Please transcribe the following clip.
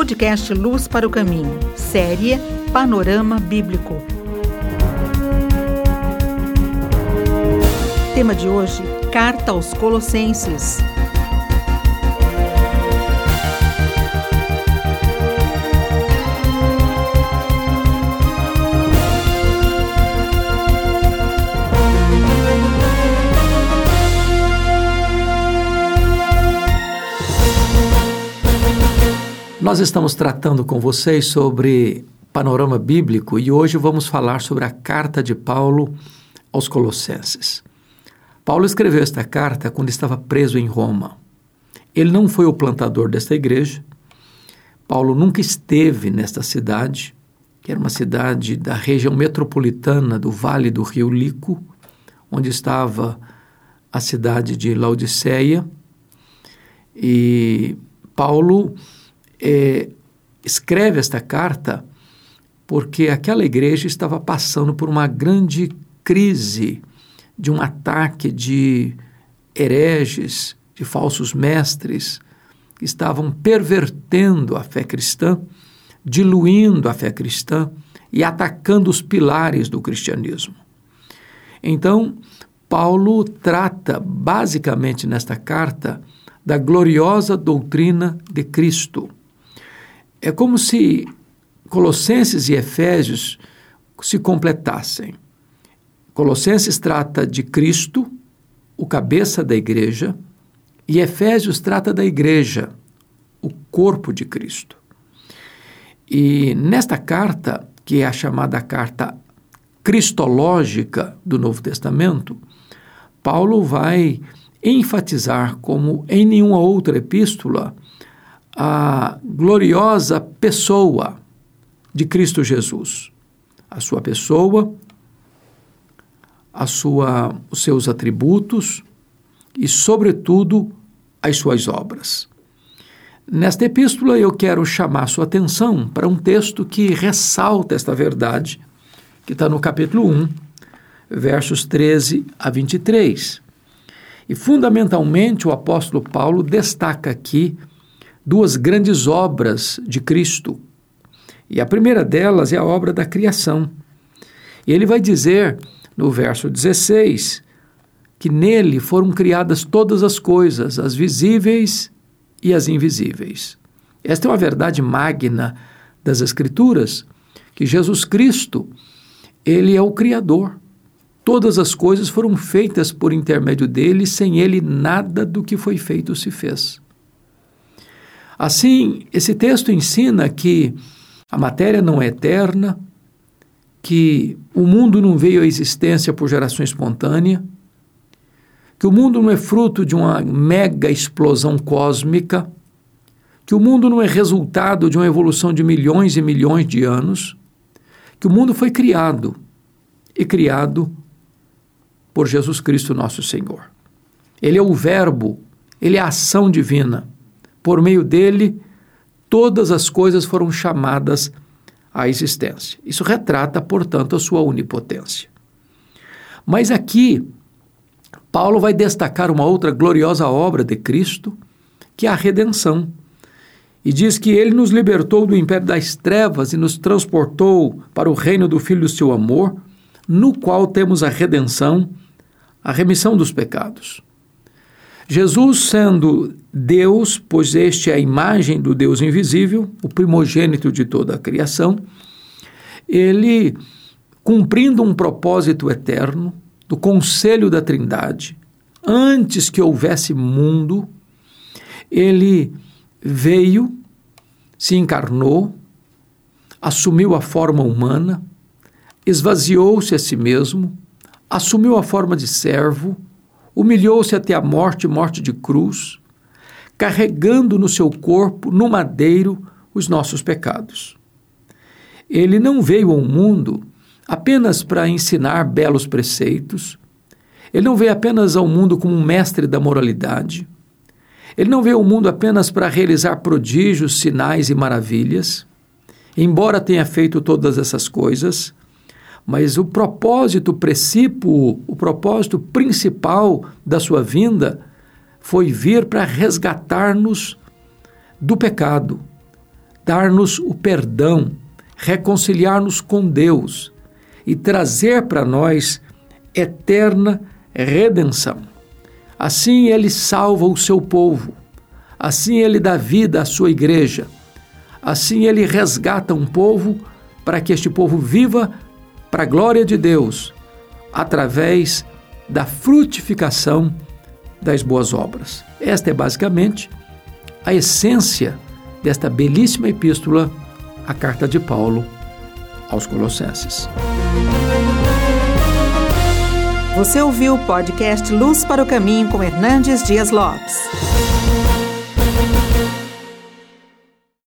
podcast Luz para o Caminho, série Panorama Bíblico. Tema de hoje: Carta aos Colossenses. Nós estamos tratando com vocês sobre panorama bíblico e hoje vamos falar sobre a carta de Paulo aos Colossenses. Paulo escreveu esta carta quando estava preso em Roma. Ele não foi o plantador desta igreja. Paulo nunca esteve nesta cidade, que era uma cidade da região metropolitana do Vale do Rio Lico, onde estava a cidade de Laodiceia. E Paulo é, escreve esta carta porque aquela igreja estava passando por uma grande crise de um ataque de hereges, de falsos mestres, que estavam pervertendo a fé cristã, diluindo a fé cristã e atacando os pilares do cristianismo. Então, Paulo trata basicamente nesta carta da gloriosa doutrina de Cristo é como se Colossenses e Efésios se completassem. Colossenses trata de Cristo, o cabeça da igreja, e Efésios trata da igreja, o corpo de Cristo. E nesta carta, que é a chamada carta cristológica do Novo Testamento, Paulo vai enfatizar, como em nenhuma outra epístola, a gloriosa pessoa de Cristo Jesus. A sua pessoa, a sua, os seus atributos e, sobretudo, as suas obras. Nesta epístola, eu quero chamar sua atenção para um texto que ressalta esta verdade, que está no capítulo 1, versos 13 a 23. E, fundamentalmente, o apóstolo Paulo destaca aqui duas grandes obras de Cristo. E a primeira delas é a obra da criação. E ele vai dizer no verso 16 que nele foram criadas todas as coisas, as visíveis e as invisíveis. Esta é uma verdade magna das Escrituras, que Jesus Cristo, ele é o Criador. Todas as coisas foram feitas por intermédio dele, sem ele nada do que foi feito se fez. Assim, esse texto ensina que a matéria não é eterna, que o mundo não veio à existência por geração espontânea, que o mundo não é fruto de uma mega explosão cósmica, que o mundo não é resultado de uma evolução de milhões e milhões de anos, que o mundo foi criado e criado por Jesus Cristo nosso Senhor. Ele é o Verbo, ele é a ação divina. Por meio dele, todas as coisas foram chamadas à existência. Isso retrata, portanto, a sua onipotência. Mas aqui, Paulo vai destacar uma outra gloriosa obra de Cristo, que é a redenção. E diz que ele nos libertou do império das trevas e nos transportou para o reino do Filho do seu amor, no qual temos a redenção, a remissão dos pecados. Jesus, sendo Deus, pois este é a imagem do Deus invisível, o primogênito de toda a criação, ele, cumprindo um propósito eterno do conselho da Trindade, antes que houvesse mundo, ele veio, se encarnou, assumiu a forma humana, esvaziou-se a si mesmo, assumiu a forma de servo, humilhou-se até a morte, morte de cruz, carregando no seu corpo, no madeiro, os nossos pecados. Ele não veio ao mundo apenas para ensinar belos preceitos, ele não veio apenas ao mundo como um mestre da moralidade, ele não veio ao mundo apenas para realizar prodígios, sinais e maravilhas, embora tenha feito todas essas coisas, mas o propósito precípuo, o propósito principal da sua vinda foi vir para resgatar-nos do pecado, dar-nos o perdão, reconciliar-nos com Deus e trazer para nós eterna redenção. Assim ele salva o seu povo, assim ele dá vida à sua igreja, assim ele resgata um povo para que este povo viva para a glória de Deus, através da frutificação das boas obras. Esta é basicamente a essência desta belíssima epístola, a carta de Paulo aos Colossenses. Você ouviu o podcast Luz para o Caminho com Hernandes Dias Lopes.